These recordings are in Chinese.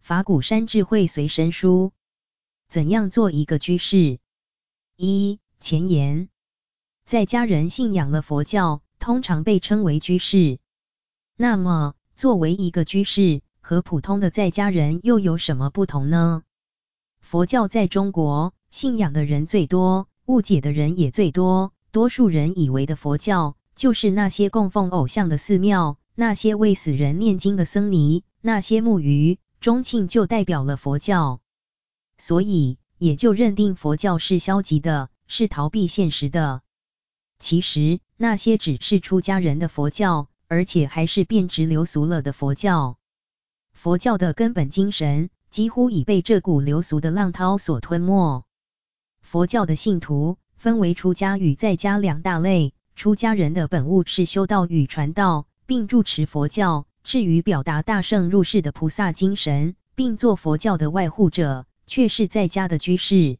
法鼓山智慧随身书，怎样做一个居士？一、前言，在家人信仰了佛教，通常被称为居士。那么，作为一个居士，和普通的在家人又有什么不同呢？佛教在中国，信仰的人最多，误解的人也最多。多数人以为的佛教，就是那些供奉偶像的寺庙，那些为死人念经的僧尼，那些木鱼。钟磬就代表了佛教，所以也就认定佛教是消极的，是逃避现实的。其实那些只是出家人的佛教，而且还是变质流俗了的佛教。佛教的根本精神几乎已被这股流俗的浪涛所吞没。佛教的信徒分为出家与在家两大类，出家人的本务是修道与传道，并住持佛教。至于表达大圣入世的菩萨精神，并做佛教的外护者，却是在家的居士。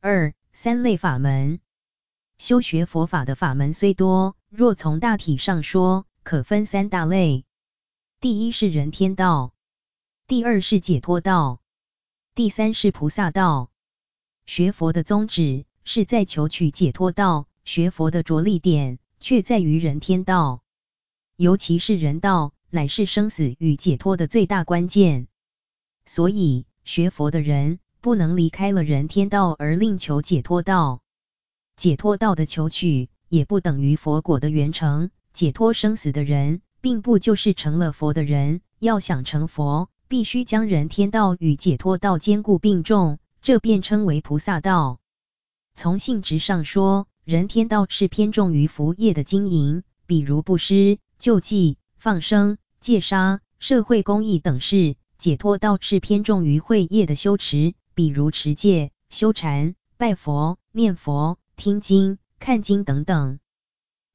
二、三类法门，修学佛法的法门虽多，若从大体上说，可分三大类：第一是人天道，第二是解脱道，第三是菩萨道。学佛的宗旨是在求取解脱道，学佛的着力点却在于人天道，尤其是人道。乃是生死与解脱的最大关键，所以学佛的人不能离开了人天道而另求解脱道。解脱道的求取也不等于佛果的圆成。解脱生死的人，并不就是成了佛的人。要想成佛，必须将人天道与解脱道兼顾并重，这便称为菩萨道。从性质上说，人天道是偏重于福业的经营，比如布施、救济、放生。戒杀、社会公益等事，解脱道是偏重于慧业的修持，比如持戒、修禅、拜佛、念佛、听经、看经等等。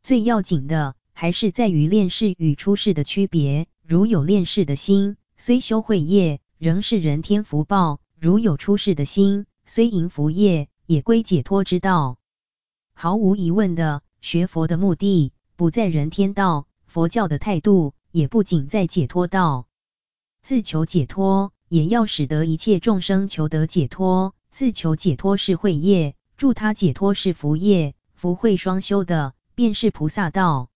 最要紧的还是在于练世与出世的区别。如有练世的心，虽修慧业，仍是人天福报；如有出世的心，虽营福业，也归解脱之道。毫无疑问的，学佛的目的不在人天道，佛教的态度。也不仅在解脱道，自求解脱，也要使得一切众生求得解脱。自求解脱是慧业，助他解脱是福业，福慧双修的，便是菩萨道。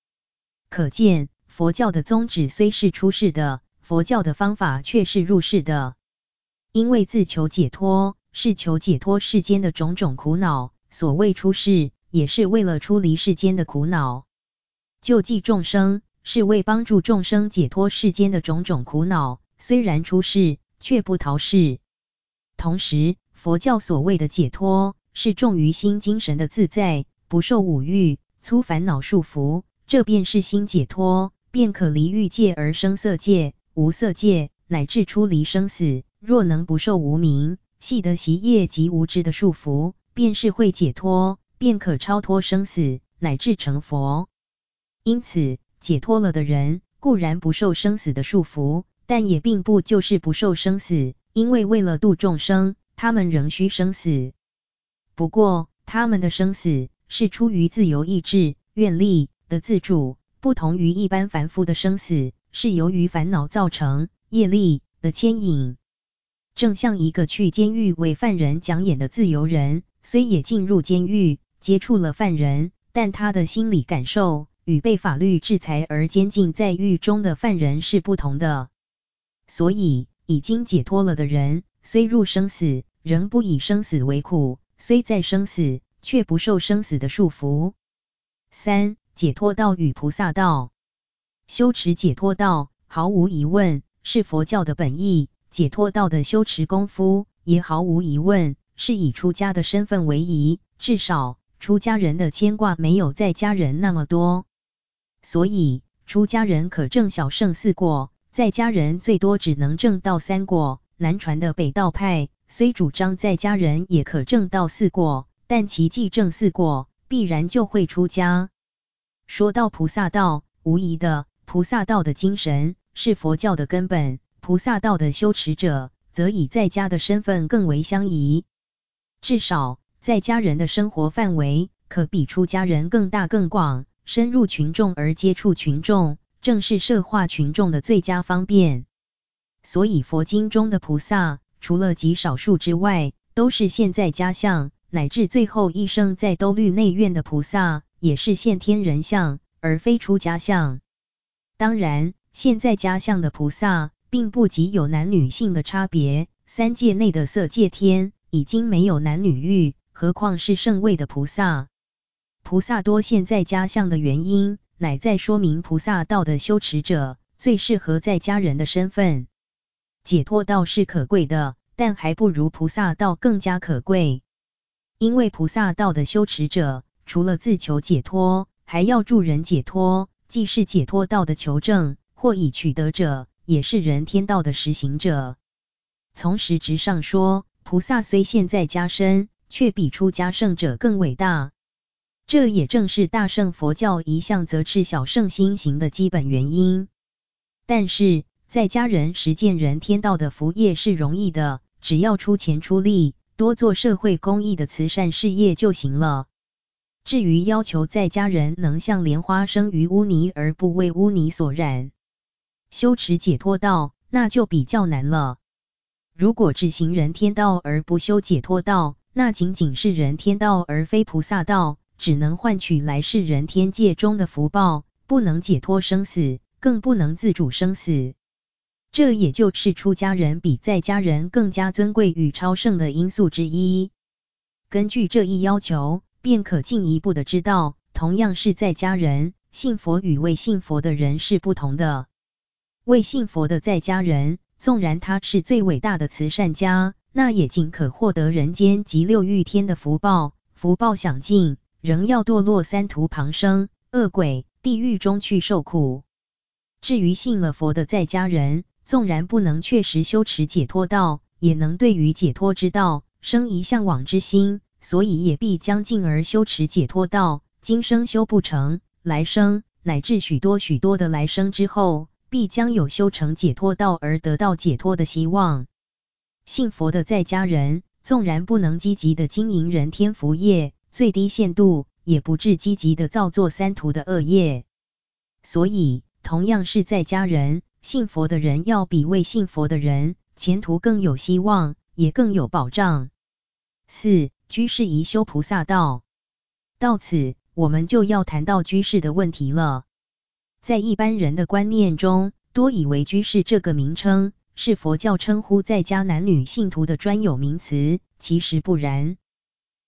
可见，佛教的宗旨虽是出世的，佛教的方法却是入世的。因为自求解脱，是求解脱世间的种种苦恼；所谓出世，也是为了出离世间的苦恼。救济众生。是为帮助众生解脱世间的种种苦恼，虽然出世，却不逃世。同时，佛教所谓的解脱，是重于心精神的自在，不受五欲、粗烦恼束缚，这便是心解脱，便可离欲界而生色界、无色界，乃至出离生死。若能不受无明、系得习业及无知的束缚，便是会解脱，便可超脱生死，乃至成佛。因此，解脱了的人固然不受生死的束缚，但也并不就是不受生死，因为为了度众生，他们仍需生死。不过，他们的生死是出于自由意志、愿力的自主，不同于一般凡夫的生死是由于烦恼造成业力的牵引。正像一个去监狱为犯人讲演的自由人，虽也进入监狱，接触了犯人，但他的心理感受。与被法律制裁而监禁在狱中的犯人是不同的，所以已经解脱了的人，虽入生死，仍不以生死为苦；虽在生死，却不受生死的束缚。三、解脱道与菩萨道，修持解脱道，毫无疑问是佛教的本意；解脱道的修持功夫，也毫无疑问是以出家的身份为宜，至少出家人的牵挂没有在家人那么多。所以，出家人可证小乘四果，在家人最多只能证到三果。南传的北道派虽主张在家人也可证到四果，但其既证四果，必然就会出家。说到菩萨道，无疑的，菩萨道的精神是佛教的根本。菩萨道的修持者，则以在家的身份更为相宜。至少，在家人的生活范围可比出家人更大更广，深入群众而接触群众，正是社化群众的最佳方便。所以佛经中的菩萨，除了极少数之外，都是现在家相，乃至最后一生在兜率内院的菩萨，也是现天人相，而非出家相。当然，现在家相的菩萨，并不极有男女性的差别。三界内的色界天，已经没有男女欲，何况是圣位的菩萨？菩萨多现在家相的原因，乃在说明菩萨道的修持者，最适合在家人的身份。解脱道是可贵的，但还不如菩萨道更加可贵。因为菩萨道的修持者，除了自求解脱，还要助人解脱，既是解脱道的求证或已取得者，也是人天道的实行者。从实质上说，菩萨虽现在加身，却比出家圣者更伟大。这也正是大圣佛教一向责斥小圣心行的基本原因。但是，在家人实践人天道的福业是容易的，只要出钱出力，多做社会公益的慈善事业就行了。至于要求在家人能像莲花生于污泥而不为污泥所染，修持解脱道，那就比较难了。如果只行人天道而不修解脱道，那仅仅是人天道而非菩萨道，只能换取来世人天界中的福报，不能解脱生死，更不能自主生死。这也就是出家人比在家人更加尊贵与超胜的因素之一。根据这一要求，便可进一步的知道，同样是在家人，信佛与未信佛的人是不同的。未信佛的在家人，纵然他是最伟大的慈善家，那也仅可获得人间及六欲天的福报，福报享尽，仍要堕落三途旁生、恶鬼、地狱中去受苦。至于信了佛的在家人，纵然不能确实修持解脱道，也能对于解脱之道生一向往之心，所以也必将进而修持解脱道。今生修不成，来生乃至许多许多的来生之后，必将有修成解脱道而得到解脱的希望。信佛的在家人，纵然不能积极的经营人天福业，最低限度也不致积极的造作三途的恶业。所以，同样是在家人。信佛的人要比未信佛的人前途更有希望，也更有保障。四、居士宜修菩萨道。到此，我们就要谈到居士的问题了。在一般人的观念中，多以为居士这个名称是佛教称呼在家男女信徒的专有名词，其实不然。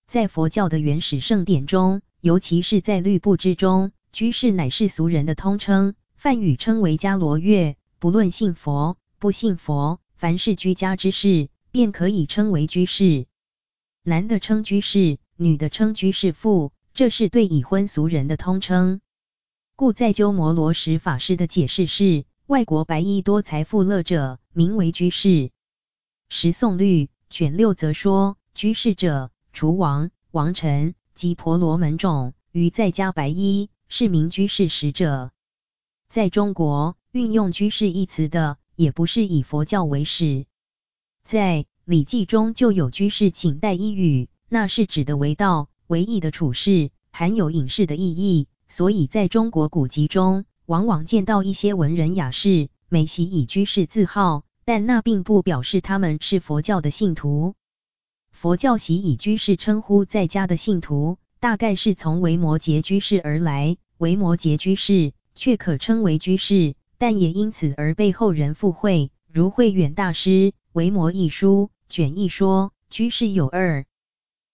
在佛教的原始圣典中，尤其是在律部之中，居士乃是俗人的通称，梵语称为伽罗月。不论信佛不信佛，凡是居家之士，便可以称为居士。男的称居士，女的称居士妇，这是对已婚俗人的通称。故在鸠摩罗什法师的解释是：外国白衣多财富乐者，名为居士。十诵律卷六则说，居士者，除王、王臣及婆罗门种，于在家白衣，是名居士使者。在中国。运用居士一词的，也不是以佛教为始。在《礼记》中就有居士请代一语，那是指的为道为义的处事，含有隐士的意义。所以在中国古籍中，往往见到一些文人雅士，每习以居士自号，但那并不表示他们是佛教的信徒。佛教习以居士称呼在家的信徒，大概是从维摩诘居士而来。维摩诘居士却可称为居士。但也因此而被后人附会，如慧远大师《维摩义书》卷一说，居士有二：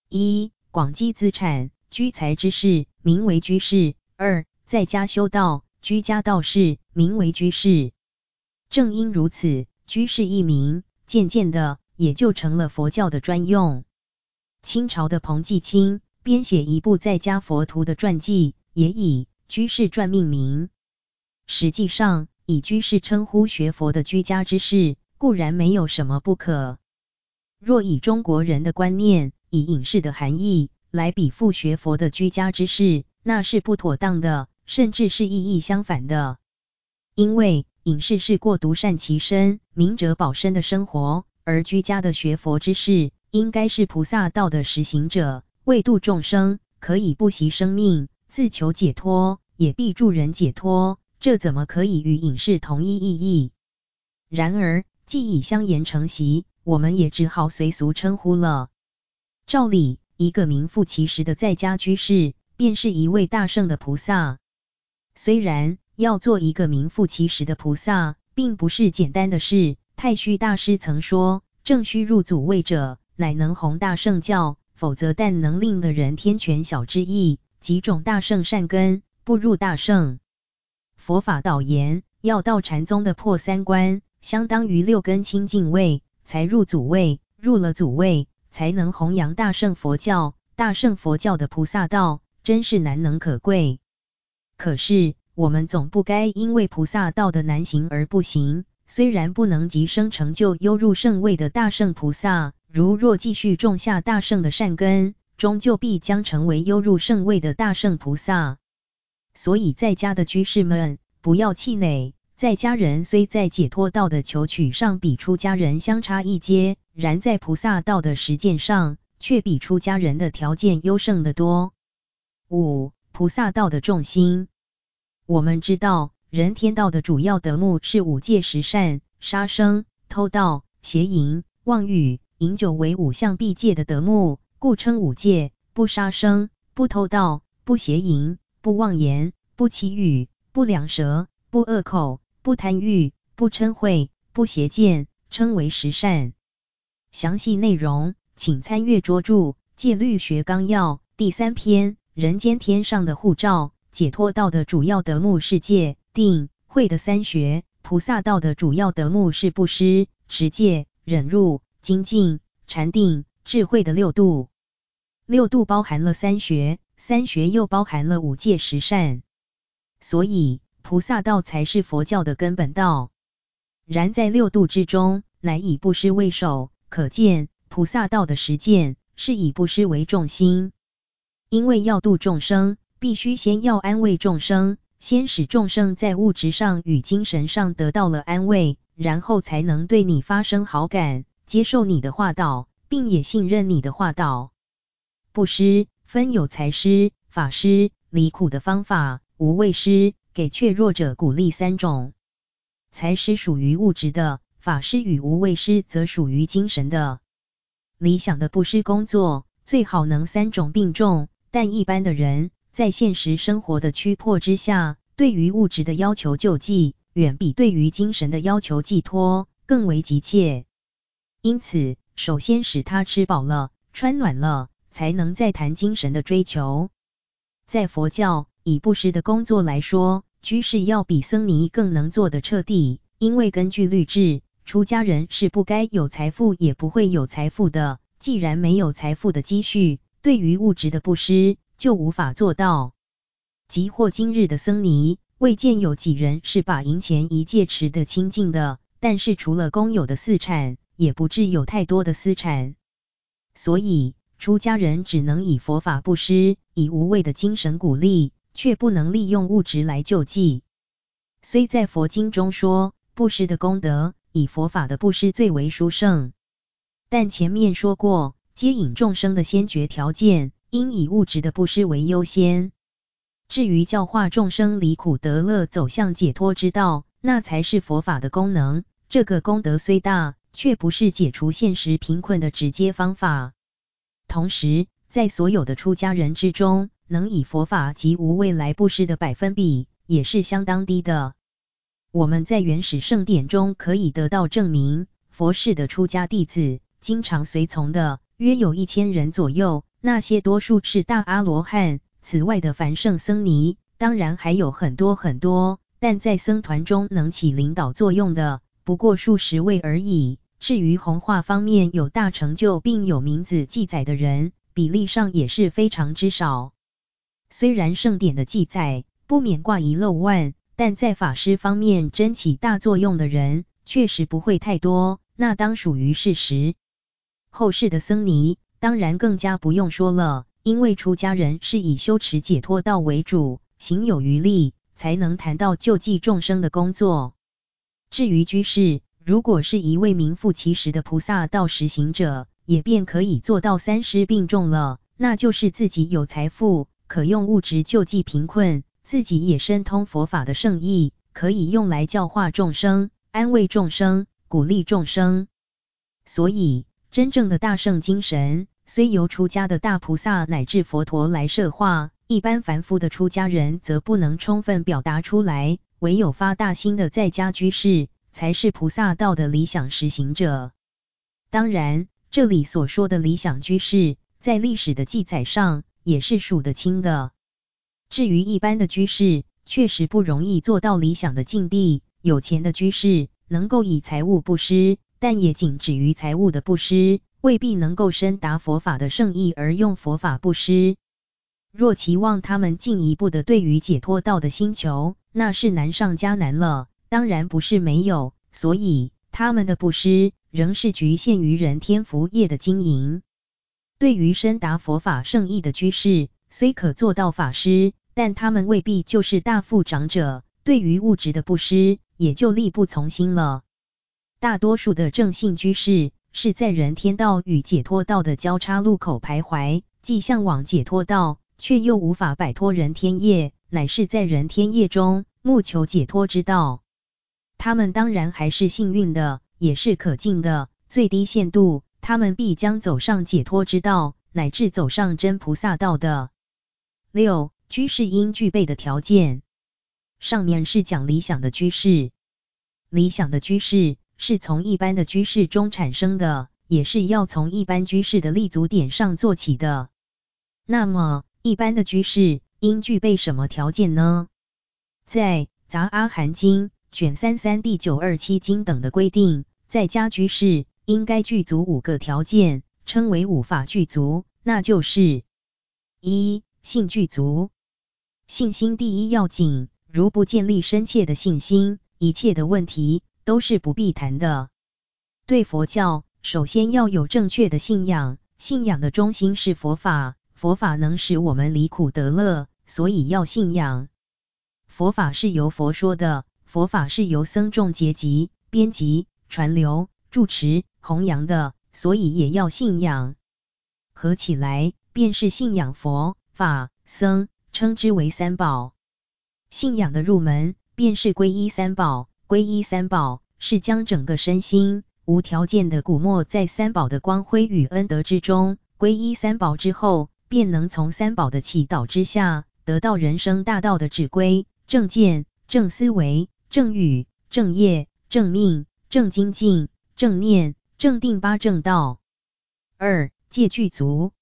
一、广积资产，居财之士，名为居士；二、在家修道，居家道士，名为居士。正因如此，居士一名，渐渐的也就成了佛教的专用。清朝的彭继清编写一部在家佛徒的传记，也以《居士传》命名。实际上，以居士称呼学佛的居家之士，固然没有什么不可。若以中国人的观念，以隐士的含义来比附学佛的居家之事，那是不妥当的，甚至是意义相反的。因为隐士是过独善其身、明哲保身的生活，而居家的学佛之士，应该是菩萨道的实行者，为度众生，可以不惜生命，自求解脱，也必助人解脱。这怎么可以与隐士同一意义？然而，既已相沿成习，我们也只好随俗称呼了。照理，一个名副其实的在家居士，便是一位大圣的菩萨。虽然要做一个名副其实的菩萨，并不是简单的事。太虚大师曾说：“正须入祖位者，乃能弘大圣教；否则，但能令的人天权小之意，几种大圣善根，不入大圣。”佛法导言，要到禅宗的破三关，相当于六根清净位，才入祖位。入了祖位，才能弘扬大圣佛教。大圣佛教的菩萨道，真是难能可贵。可是，我们总不该因为菩萨道的难行而不行。虽然不能即生成就优入圣位的大圣菩萨，如若继续种下大圣的善根，终究必将成为优入圣位的大圣菩萨。所以，在家的居士们不要气馁。在家人虽在解脱道的求取上比出家人相差一阶，然在菩萨道的实践上却比出家人的条件优胜得多。五、菩萨道的重心，我们知道，人天道的主要德目是五戒十善，杀生、偷盗、邪淫、妄语、饮酒为五项必戒的德目，故称五戒：不杀生、不偷盗、不邪淫。不妄言，不綺语，不两舌，不恶口，不贪欲，不嗔恚，不邪见，称为十善。详细内容，请参阅拙著《戒律学纲要》第三篇。人间天上的护照，解脱道的主要德目是戒、定、慧的三学；菩萨道的主要德目是布施、持戒、忍辱、精进、禅定、智慧的六度。六度包含了三学。三学又包含了五戒十善，所以菩萨道才是佛教的根本道。然在六度之中，乃以布施为首，可见菩萨道的实践是以布施为重心。因为要度众生，必须先要安慰众生，先使众生在物质上与精神上得到了安慰，然后才能对你发生好感，接受你的化道，并也信任你的化道。布施。分有财施、法施、离苦的方法，无畏施，给怯弱者鼓励三种。财施属于物质的，法施与无畏施则属于精神的。理想的布施工作最好能三种并重，但一般的人在现实生活的驱迫之下，对于物质的要求救济，远比对于精神的要求寄托更为急切。因此，首先使他吃饱了、穿暖了。才能再谈精神的追求。在佛教，以布施的工作来说，居士要比僧尼更能做得彻底，因为根据律制，出家人是不该有财富，也不会有财富的。既然没有财富的积蓄，对于物质的布施就无法做到。即或今日的僧尼，未见有几人是把银钱一戒持得清净的，但是除了公有的私产，也不至有太多的私产。所以，出家人只能以佛法布施，以无畏的精神鼓励，却不能利用物质来救济。虽在佛经中说，布施的功德，以佛法的布施最为殊胜，但前面说过，接引众生的先决条件，应以物质的布施为优先。至于教化众生离苦得乐，走向解脱之道，那才是佛法的功能。这个功德虽大，却不是解除现实贫困的直接方法。同时，在所有的出家人之中，能以佛法及无畏来布施的百分比也是相当低的。我们在原始圣典中可以得到证明，佛世的出家弟子经常随从的约有一千人左右，那些多数是大阿罗汉。此外的凡圣僧尼，当然还有很多很多，但在僧团中能起领导作用的，不过数十位而已。至于弘化方面有大成就并有名字记载的人，比例上也是非常之少。虽然圣典的记载不免挂一漏万，但在法师方面真起大作用的人，确实不会太多，那当属于事实。后世的僧尼当然更加不用说了，因为出家人是以修持解脱道为主，行有余力才能谈到救济众生的工作。至于居士，如果是一位名副其实的菩萨道实行者，也便可以做到三施并重了，那就是自己有财富，可用物质救济贫困，自己也深通佛法的圣意，可以用来教化众生、安慰众生、鼓励众生。所以，真正的大圣精神，虽由出家的大菩萨乃至佛陀来摄化，一般凡夫的出家人则不能充分表达出来，唯有发大心的在家居士，才是菩萨道的理想实行者。当然，这里所说的理想居士，在历史的记载上也是数得清的。至于一般的居士，确实不容易做到理想的境地。有钱的居士能够以财物布施，但也仅止于财物的布施，未必能够深达佛法的圣意而用佛法布施。若期望他们进一步的对于解脱道的心求，那是难上加难了。当然不是没有，所以他们的布施。仍是局限于人天福业的经营。对于深达佛法圣义的居士，虽可做到法师，但他们未必就是大富长者。对于物质的布施，也就力不从心了。大多数的正信居士，是在人天道与解脱道的交叉路口徘徊，既向往解脱道，却又无法摆脱人天业，乃是在人天业中务求解脱之道。他们当然还是幸运的。也是可敬的，最低限度，他们必将走上解脱之道，乃至走上真菩萨道的。六、居士应具备的条件。上面是讲理想的居士，理想的居士是从一般的居士中产生的，也是要从一般居士的立足点上做起的。那么，一般的居士应具备什么条件呢？在《杂阿含经》卷三三第九二七经等的规定。在家居士应该具足五个条件，称为五法具足，那就是一、信具足。信心第一要紧，如不建立深切的信心，一切的问题都是不必谈的。对佛教，首先要有正确的信仰，信仰的中心是佛法，佛法能使我们离苦得乐，所以要信仰。佛法是由佛说的，佛法是由僧众结集编辑。传流、住持、弘扬的，所以也要信仰。合起来便是信仰佛法僧，称之为三宝。信仰的入门便是皈依三宝，皈依三宝是将整个身心无条件的鼓没在三宝的光辉与恩德之中。皈依三宝之后，便能从三宝的祈祷之下，得到人生大道的指归、正见、正思维、正语、正业、正命。正精进、正念、正定八正道。二、戒具足，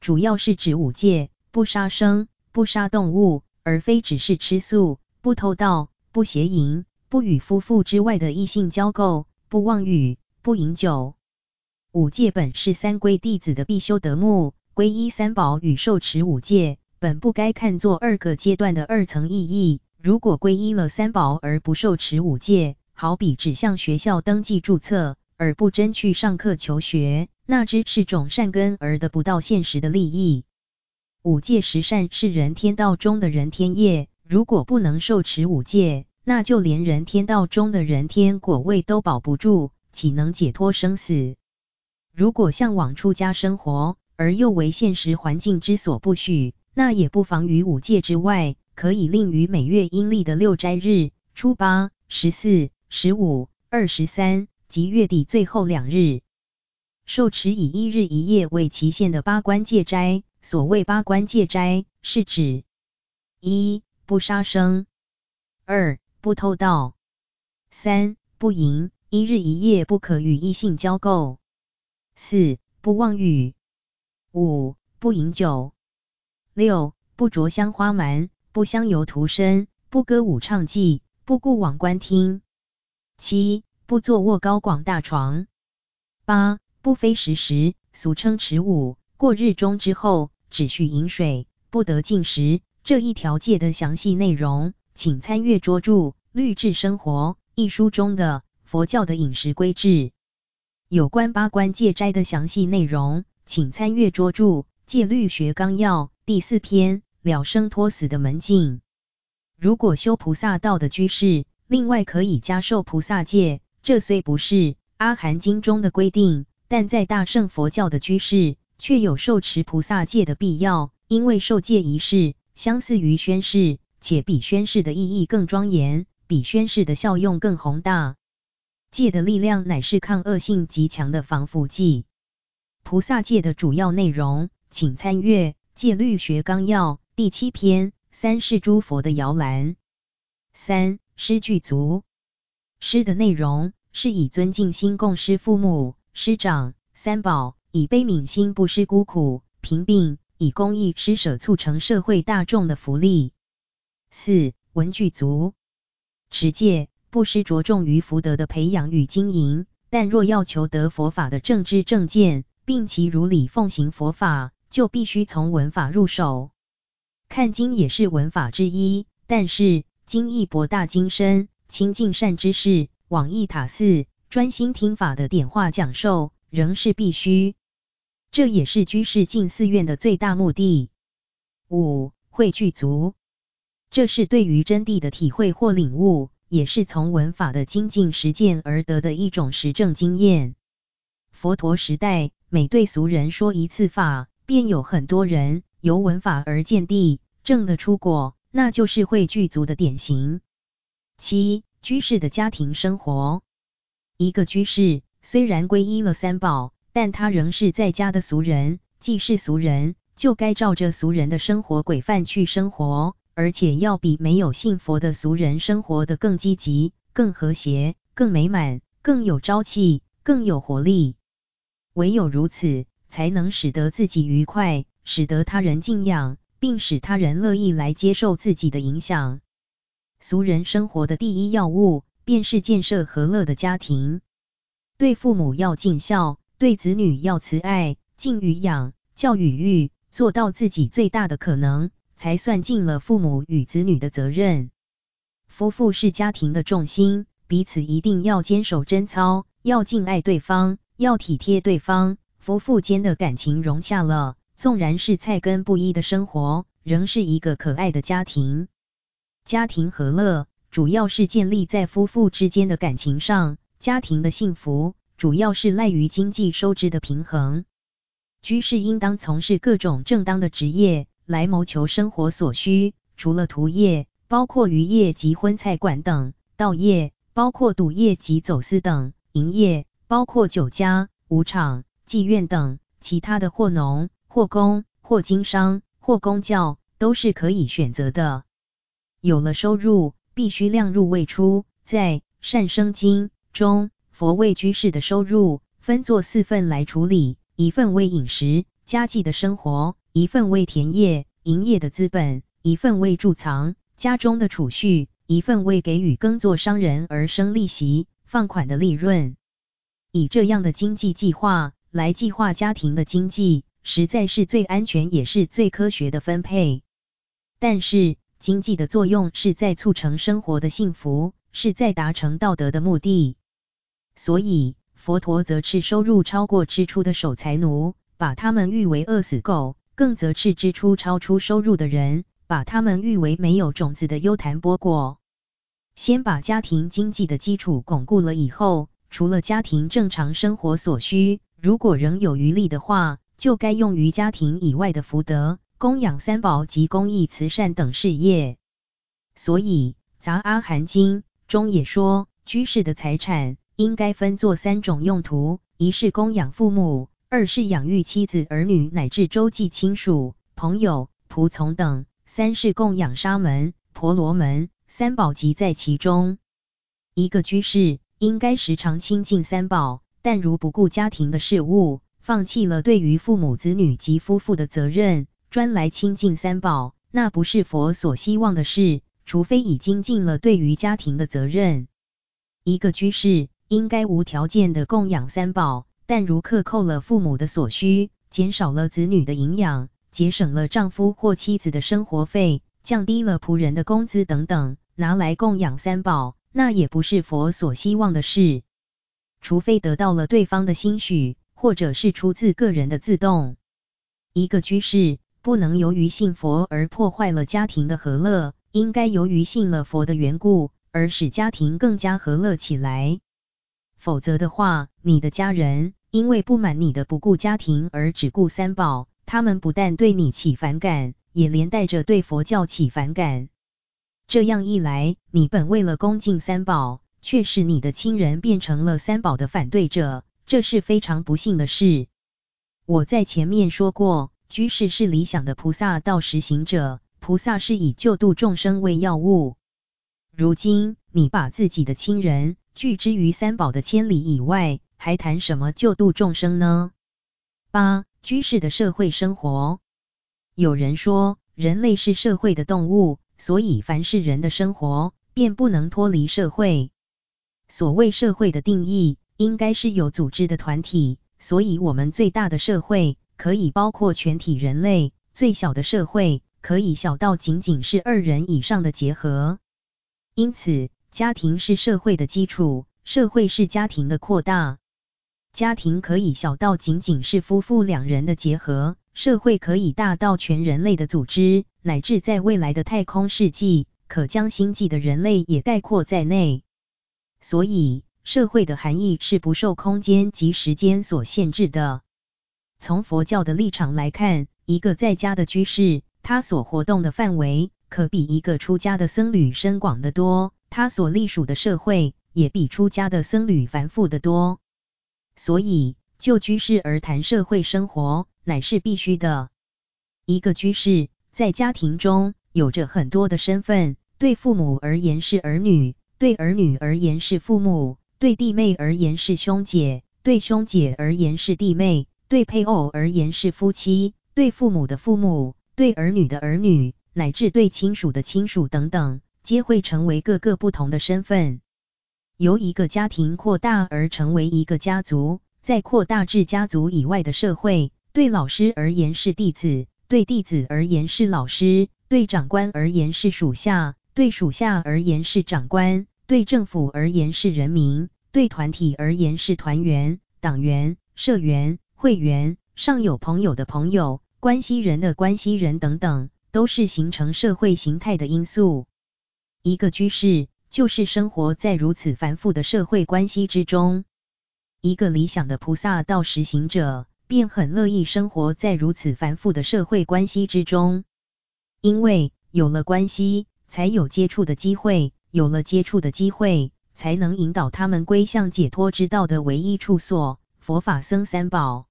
主要是指五戒：不杀生、不杀动物，而非只是吃素；不偷盗、不邪淫、不与夫妇之外的异性交媾、不妄语、不饮酒。五戒本是三归弟子的必修德目，皈依三宝与受持五戒，本不该看作二个阶段的二层意义。如果皈依了三宝而不受持五戒，好比只向学校登记注册，而不真去上课求学，那只是种善根而得不到现实的利益。五戒十善是人天道中的人天业，如果不能受持五戒，那就连人天道中的人天果位都保不住，岂能解脱生死？如果向往出家生活，而又为现实环境之所不许，那也不妨于五戒之外，可以另于每月阴历的六斋日、初八、十四。十五、二十三及月底最后两日，受持以一日一夜为期限的八关戒斋。所谓八关戒斋，是指一、不杀生；二、不偷盗；三、不淫，一日一夜不可与异性交媾；四、不妄语；五、不饮酒；六、不着香花鬘，不香油涂身，不歌舞唱伎，不顾往观听。七、不坐卧高广大床；八、不非时时，俗称持午，过日中之后，只需饮水，不得进食。这一条戒的详细内容，请参阅拙著《律治生活》一书中的佛教的饮食规制。有关八关戒斋的详细内容，请参阅拙著《戒律学纲要》第四篇了生脱死的门禁。如果修菩萨道的居士，另外可以加受菩萨戒，这虽不是阿含经中的规定，但在大乘佛教的居士却有受持菩萨戒的必要，因为受戒仪式相似于宣誓，且比宣誓的意义更庄严，比宣誓的效用更宏大。戒的力量乃是抗恶性极强的防腐剂。菩萨戒的主要内容，请参阅《戒律学纲要》第七篇。三是诸佛的摇篮。三师具足。师的内容是以尊敬心供师父母、师长、三宝，以悲悯心布施孤苦、贫病，以公益施舍促成社会大众的福利。四文具足。持戒布施着重于福德的培养与经营，但若要求得佛法的正知正见，并其如理奉行佛法，就必须从文法入手。看经也是文法之一，但是经义博大精深。亲近善知识，往义塔寺，专心听法的点化讲授，仍是必须。这也是居士进寺院的最大目的。五会具足，这是对于真谛的体会或领悟，也是从闻法的精进实践而得的一种实证经验。佛陀时代，每对俗人说一次法，便有很多人由闻法而见地，证得出果，那就是会具足的典型。七、居士的家庭生活。一个居士虽然皈依了三宝，但他仍是在家的俗人。既是俗人，就该照着俗人的生活规范去生活，而且要比没有信佛的俗人生活得更积极、更和谐、更美满、更有朝气、更有活力。唯有如此，才能使得自己愉快，使得他人敬仰，并使他人乐意来接受自己的影响。俗人生活的第一要务，便是建设和乐的家庭。对父母要尽孝，对子女要慈爱，敬与养，教与育，做到自己最大的可能，才算尽了父母与子女的责任。夫妇是家庭的重心，彼此一定要坚守贞操，要敬爱对方，要体贴对方。夫妇间的感情融洽了，纵然是菜根不一的生活，仍是一个可爱的家庭。家庭和乐，主要是建立在夫妇之间的感情上；家庭的幸福，主要是赖于经济收支的平衡。居士应当从事各种正当的职业，来谋求生活所需。除了屠业，包括渔业及荤菜馆等；盗业，包括赌业及走私等；营业，包括酒家、舞场、妓院等；其他的或农、或工、或经商、或公教，都是可以选择的。有了收入，必须量入为出。在《善生经》中，佛为居士的收入分作四份来处理：一份为饮食、家计的生活；一份为田业、营业的资本；一份为贮藏、家中的储蓄；一份为给予耕作商人而生利息、放款的利润。以这样的经济计划来计划家庭的经济，实在是最安全也是最科学的分配。但是，经济的作用是在促成生活的幸福，是在达成道德的目的。所以佛陀则斥收入超过支出的守财奴，把他们誉为饿死狗；更则斥支出超出收入的人，把他们誉为没有种子的优檀波果。先把家庭经济的基础巩固了以后，除了家庭正常生活所需，如果仍有余力的话，就该用于家庭以外的福德。供养三宝及公益慈善等事业，所以《杂阿含经》中也说，居士的财产应该分作三种用途：一是供养父母，二是养育妻子儿女乃至周济亲属、朋友、仆从等；三是供养沙门、婆罗门，三宝即在其中。一个居士应该时常亲近三宝，但如不顾家庭的事务，放弃了对于父母子女及夫妇的责任。专来亲近三宝，那不是佛所希望的事。除非已经尽了对于家庭的责任。一个居士应该无条件的供养三宝，但如克扣了父母的所需，减少了子女的营养，节省了丈夫或妻子的生活费，降低了仆人的工资等等，拿来供养三宝，那也不是佛所希望的事。除非得到了对方的欣许，或者是出自个人的自动。一个居士。不能由于信佛而破坏了家庭的和乐，应该由于信了佛的缘故而使家庭更加和乐起来。否则的话，你的家人因为不满你的不顾家庭而只顾三宝，他们不但对你起反感，也连带着对佛教起反感。这样一来，你本为了恭敬三宝，却使你的亲人变成了三宝的反对者，这是非常不幸的事。我在前面说过，居士是理想的菩萨道实行者，菩萨是以救度众生为要务。如今你把自己的亲人拒之于三宝的千里以外，还谈什么救度众生呢？八、居士的社会生活。有人说，人类是社会的动物。所以，凡是人的生活，便不能脱离社会。所谓社会的定义，应该是有组织的团体。所以，我们最大的社会可以包括全体人类；最小的社会可以小到仅仅是二人以上的结合。因此，家庭是社会的基础，社会是家庭的扩大。家庭可以小到仅仅是夫妇两人的结合，社会可以大到全人类的组织。乃至在未来的太空世纪，可将星际的人类也概括在内。所以，社会的含义是不受空间及时间所限制的。从佛教的立场来看，一个在家的居士，他所活动的范围，可比一个出家的僧侣深广得多；他所隶属的社会，也比出家的僧侣繁复得多。所以，就居士而谈社会生活，乃是必须的。一个居士。在家庭中有着很多的身份，对父母而言是儿女，对儿女而言是父母，对弟妹而言是兄姐，对兄姐而言是弟妹，对配偶而言是夫妻，对父母的父母，对儿女的儿女，乃至对亲属的亲属等等，皆会成为各个不同的身份。由一个家庭扩大而成为一个家族，再扩大至家族以外的社会，对老师而言是弟子。对弟子而言是老师，对长官而言是属下，对属下而言是长官，对政府而言是人民，对团体而言是团员、党员、社员、会员，尚有朋友的朋友、关系人的关系人等等，都是形成社会形态的因素。一个居士就是生活在如此繁复的社会关系之中，一个理想的菩萨道实行者。便很乐意生活在如此繁复的社会关系之中，因为有了关系，才有接触的机会；有了接触的机会，才能引导他们归向解脱之道的唯一处所——佛法僧三宝。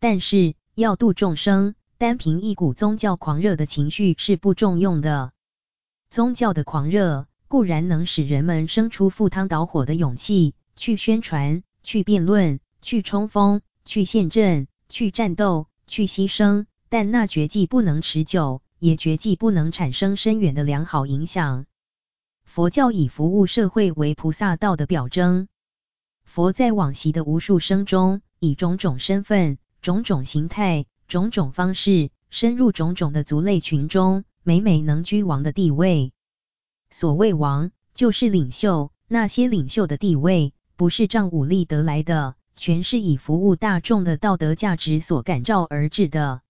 但是，要度众生，单凭一股宗教狂热的情绪是不中用的。宗教的狂热固然能使人们生出赴汤蹈火的勇气，去宣传、去辩论、去冲锋。去陷阵，去战斗，去牺牲，但那绝技不能持久，也绝技不能产生深远的良好影响。佛教以服务社会为菩萨道的表征。佛在往昔的无数生中，以种种身份、种种形态、种种方式，深入种种的族类群中，每每能居王的地位。所谓王，就是领袖。那些领袖的地位，不是仗武力得来的。全是以服务大众的道德价值所感召而至的，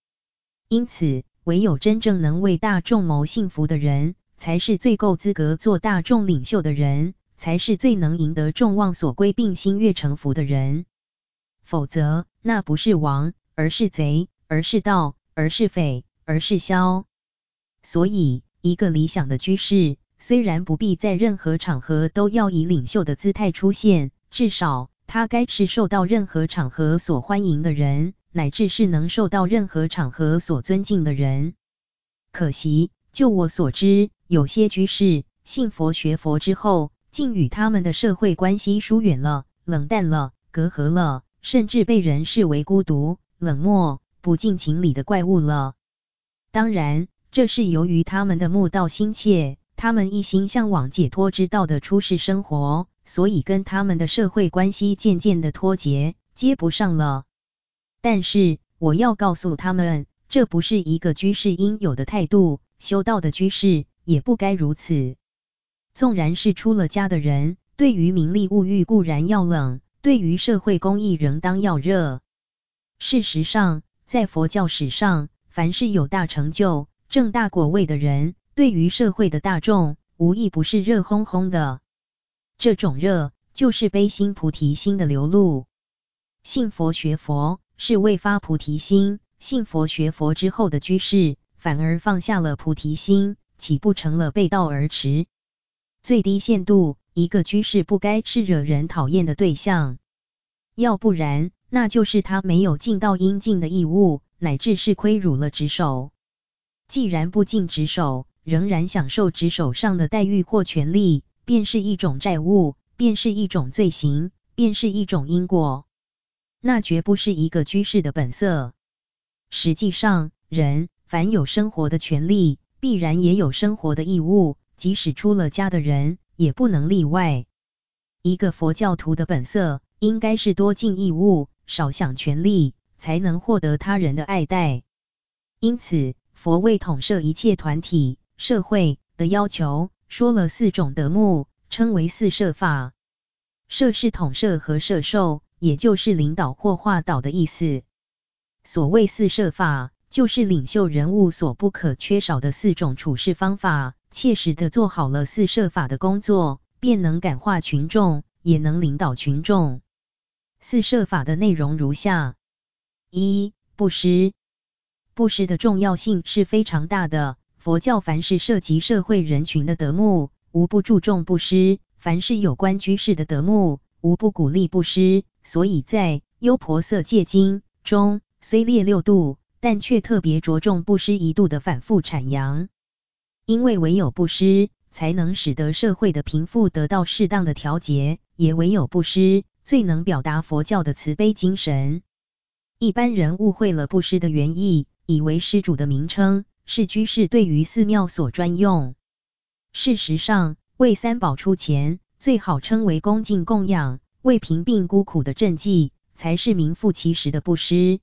因此，唯有真正能为大众谋幸福的人，才是最够资格做大众领袖的人，才是最能赢得众望所归并心悦诚服的人。否则，那不是王，而是贼，而是盗，而是匪，而是枭。所以，一个理想的居士，虽然不必在任何场合都要以领袖的姿态出现，至少。他该是受到任何场合所欢迎的人，乃至是能受到任何场合所尊敬的人。可惜，就我所知，有些居士信佛学佛之后，竟与他们的社会关系疏远了、冷淡了、隔阂了，甚至被人视为孤独、冷漠、不近情理的怪物了。当然，这是由于他们的慕道心切，他们一心向往解脱之道的出世生活。所以跟他们的社会关系渐渐的脱节，接不上了。但是我要告诉他们，这不是一个居士应有的态度，修道的居士也不该如此。纵然是出了家的人，对于名利物欲固然要冷，对于社会公益仍当要热。事实上，在佛教史上，凡是有大成就、正大果位的人，对于社会的大众，无一不是热烘烘的。这种热就是悲心菩提心的流露。信佛学佛是为发菩提心，信佛学佛之后的居士反而放下了菩提心，岂不成了背道而驰？最低限度，一个居士不该是惹人讨厌的对象，要不然，那就是他没有尽到应尽的义务，乃至是亏辱了职守。既然不尽职守，仍然享受职守上的待遇或权利，便是一种债务，便是一种罪行，便是一种因果。那绝不是一个居士的本色。实际上，人凡有生活的权利，必然也有生活的义务，即使出了家的人，也不能例外。一个佛教徒的本色，应该是多尽义务，少享权利，才能获得他人的爱戴。因此，佛为统摄一切团体、社会的要求，说了四种德目，称为四摄法。摄是统摄和摄受，也就是领导或化导的意思。所谓四摄法，就是领袖人物所不可缺少的四种处事方法。切实的做好了四摄法的工作，便能感化群众，也能领导群众。四摄法的内容如下：一、布施。布施的重要性是非常大的。佛教凡是涉及社会人群的德目，无不注重布施；凡是有关居士的德目，无不鼓励布施。所以在《优婆塞戒经》中，虽列六度，但却特别着重布施一度的反复阐扬。因为唯有布施，才能使得社会的贫富得到适当的调节；也唯有布施，最能表达佛教的慈悲精神。一般人误会了布施的原意。以为施主的名称是居士对于寺庙所专用。事实上，为三宝出钱，最好称为恭敬供养；为贫病孤苦的赈济，才是名副其实的布施。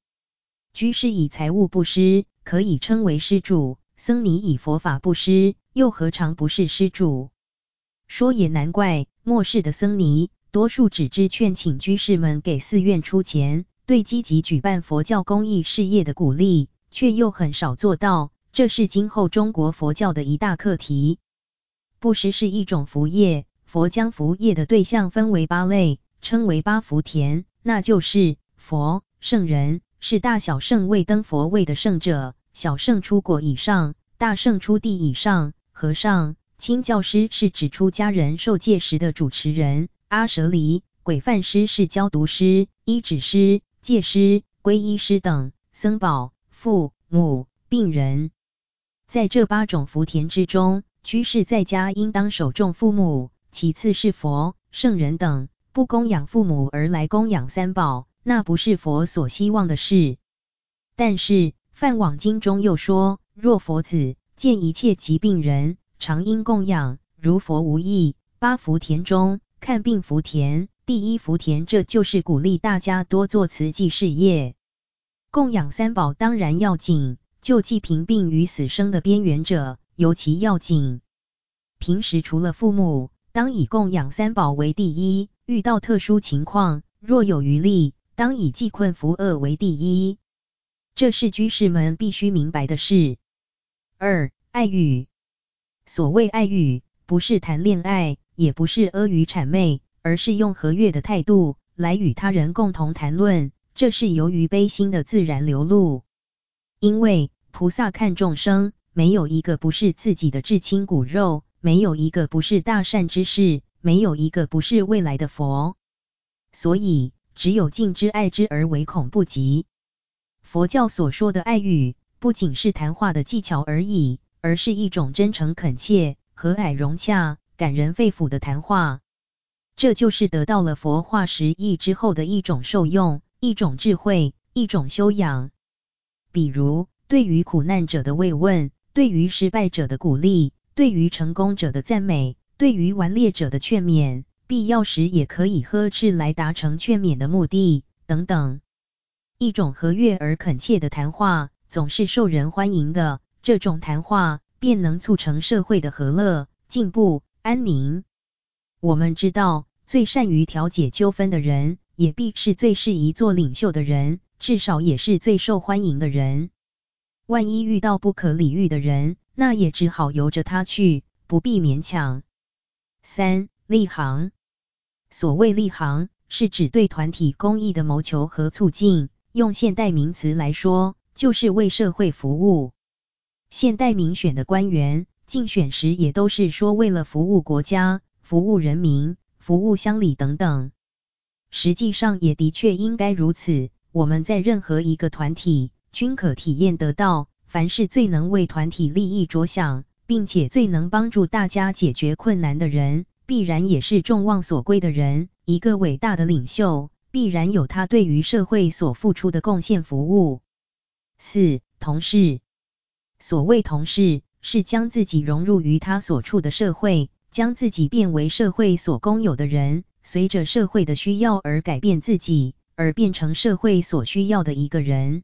居士以财物布施，可以称为施主；僧尼以佛法布施，又何尝不是施主？说也难怪，末世的僧尼多数只知劝请居士们给寺院出钱，对积极举办佛教公益事业的鼓励。却又很少做到，这是今后中国佛教的一大课题。布施是一种福业，佛将福业的对象分为八类，称为八福田，那就是佛、圣人，是大小圣未登佛位的圣者；小圣出果以上，大圣出地以上；和尚、清教师是指出家人受戒时的主持人；阿舍离、鬼范师是教读师；医指师、戒师、皈依师等；僧宝。父母、病人，在这八种福田之中，居士在家应当首重父母，其次是佛、圣人等。不供养父母而来供养三宝，那不是佛所希望的事。但是《梵网经》中又说：若佛子见一切疾病人，常应供养，如佛无异。八福田中看病福田，第一福田，这就是鼓励大家多做慈济事业。供养三宝当然要紧，救济贫病与死生的边缘者尤其要紧。平时除了父母，当以供养三宝为第一；遇到特殊情况，若有余力，当以济困扶厄为第一。这是居士们必须明白的事。二、爱语。所谓爱语，不是谈恋爱，也不是阿谀谄媚，而是用和悦的态度来与他人共同谈论。这是由于悲心的自然流露，因为菩萨看众生，没有一个不是自己的至亲骨肉，没有一个不是大善之士，没有一个不是未来的佛，所以只有敬之爱之而唯恐不及。佛教所说的爱语，不仅是谈话的技巧而已，而是一种真诚恳切、和蔼融洽、感人肺腑的谈话。这就是得到了佛化实义之后的一种受用。一种智慧，一种修养。比如，对于苦难者的慰问，对于失败者的鼓励，对于成功者的赞美，对于顽劣者的劝勉，必要时也可以呵斥来达成劝勉的目的，等等。一种和悦而恳切的谈话，总是受人欢迎的。这种谈话，便能促成社会的和乐、进步、安宁。我们知道，最善于调解纠纷的人，也必是最适宜做领袖的人，至少也是最受欢迎的人。万一遇到不可理喻的人，那也只好由着他去，不必勉强。三、立行。所谓立行，是指对团体公益的谋求和促进，用现代名词来说，就是为社会服务。现代民选的官员，竞选时也都是说为了服务国家、服务人民、服务乡里等等。实际上也的确应该如此。我们在任何一个团体，均可体验得到，凡是最能为团体利益着想，并且最能帮助大家解决困难的人，必然也是众望所归的人。一个伟大的领袖，必然有他对于社会所付出的贡献服务。四、同事。所谓同事，是将自己融入于他所处的社会，将自己变为社会所公有的人。随着社会的需要而改变自己，而变成社会所需要的一个人。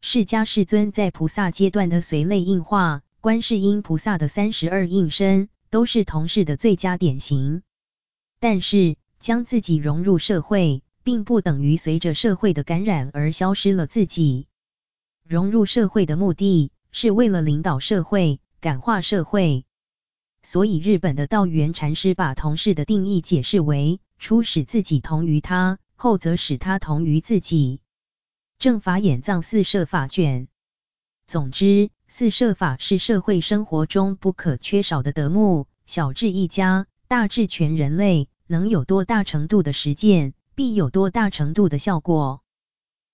释迦世尊在菩萨阶段的随类应化，观世音菩萨的三十二应身，都是同事的最佳典型。但是，将自己融入社会，并不等于随着社会的感染而消失了自己。融入社会的目的，是为了领导社会，感化社会。所以，日本的道元禅师把同事的定义解释为：初使自己同于他，后则使他同于自己。正法眼藏四摄法卷。总之，四摄法是社会生活中不可缺少的德目，小至一家，大至全人类，能有多大程度的实践，必有多大程度的效果。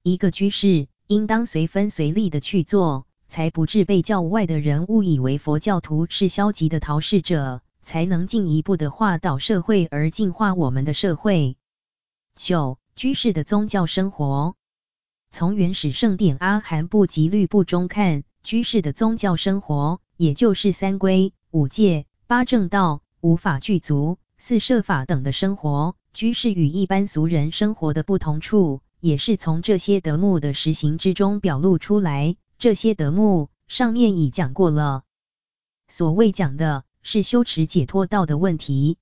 一个居士应当随分随力的去做。才不致被教外的人误以为佛教徒是消极的逃世者，才能进一步的化导社会而净化我们的社会。九、居士的宗教生活，从原始圣典阿含部及律部中看，居士的宗教生活，也就是三规、五戒、八正道、五法具足、四摄法等的生活，居士与一般俗人生活的不同处，也是从这些德目的实行之中表露出来。这些德目上面已讲过了，所谓讲的是修持解脱道的问题。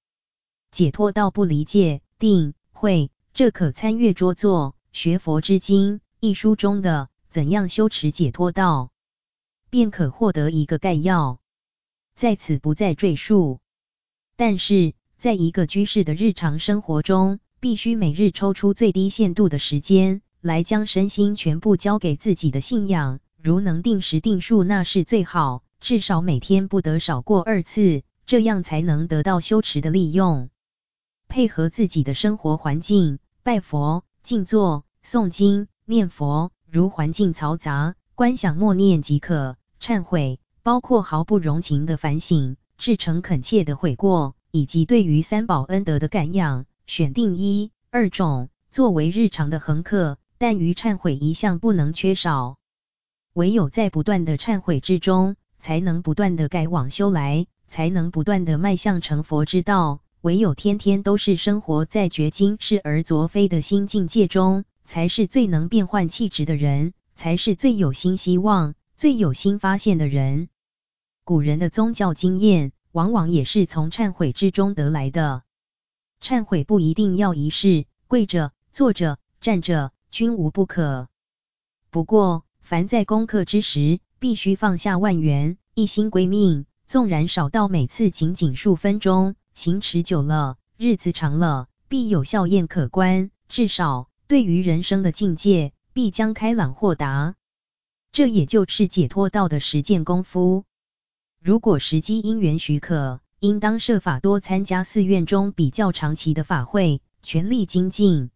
解脱道不离戒、定、慧，这可参阅著作《学佛之经》一书中的怎样修持解脱道，便可获得一个概要，在此不再赘述。但是，在一个居士的日常生活中，必须每日抽出最低限度的时间，来将身心全部交给自己的信仰。如能定时定数，那是最好，至少每天不得少过二次，这样才能得到修持的利用。配合自己的生活环境，拜佛、静坐、诵经、念佛，如环境嘈杂，观想默念即可。忏悔，包括毫不容情的反省，至诚恳切的悔过，以及对于三宝恩德的感仰，选定一、二种作为日常的恒课，但于忏悔一项不能缺少。唯有在不断的忏悔之中，才能不断的改往修来，才能不断的迈向成佛之道。唯有天天都是生活在觉今是而昨非的新境界中，才是最能变换气质的人，才是最有新希望、最有新发现的人。古人的宗教经验，往往也是从忏悔之中得来的。忏悔不一定要仪式，跪着、坐着、站着，均无不可。不过，凡在功课之时，必须放下万缘，一心归命。纵然少到每次仅仅数分钟，行持久了，日子长了，必有效验可观。至少对于人生的境界，必将开朗豁达。这也就是解脱道的实践功夫。如果时机因缘许可，应当设法多参加寺院中比较长期的法会，全力精进。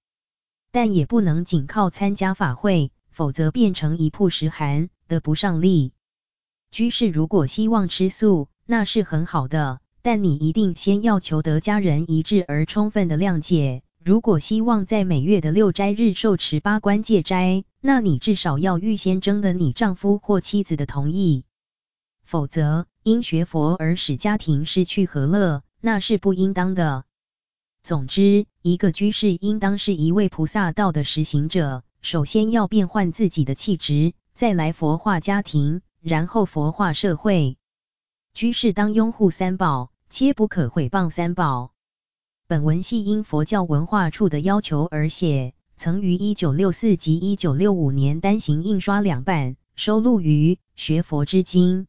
但也不能仅靠参加法会。否则变成一曝十寒，得不上利。居士如果希望吃素，那是很好的，但你一定先要求得家人一致而充分的谅解。如果希望在每月的六斋日受持八关戒斋，那你至少要预先征得你丈夫或妻子的同意。否则，因学佛而使家庭失去和乐，那是不应当的。总之，一个居士应当是一位菩萨道的实行者。首先要变换自己的气质，再来佛化家庭，然后佛化社会。居士当拥护三宝，切不可毁谤三宝。本文系因佛教文化处的要求而写，曾于一九六四及一九六五年单行印刷两版，收录于《学佛之经》。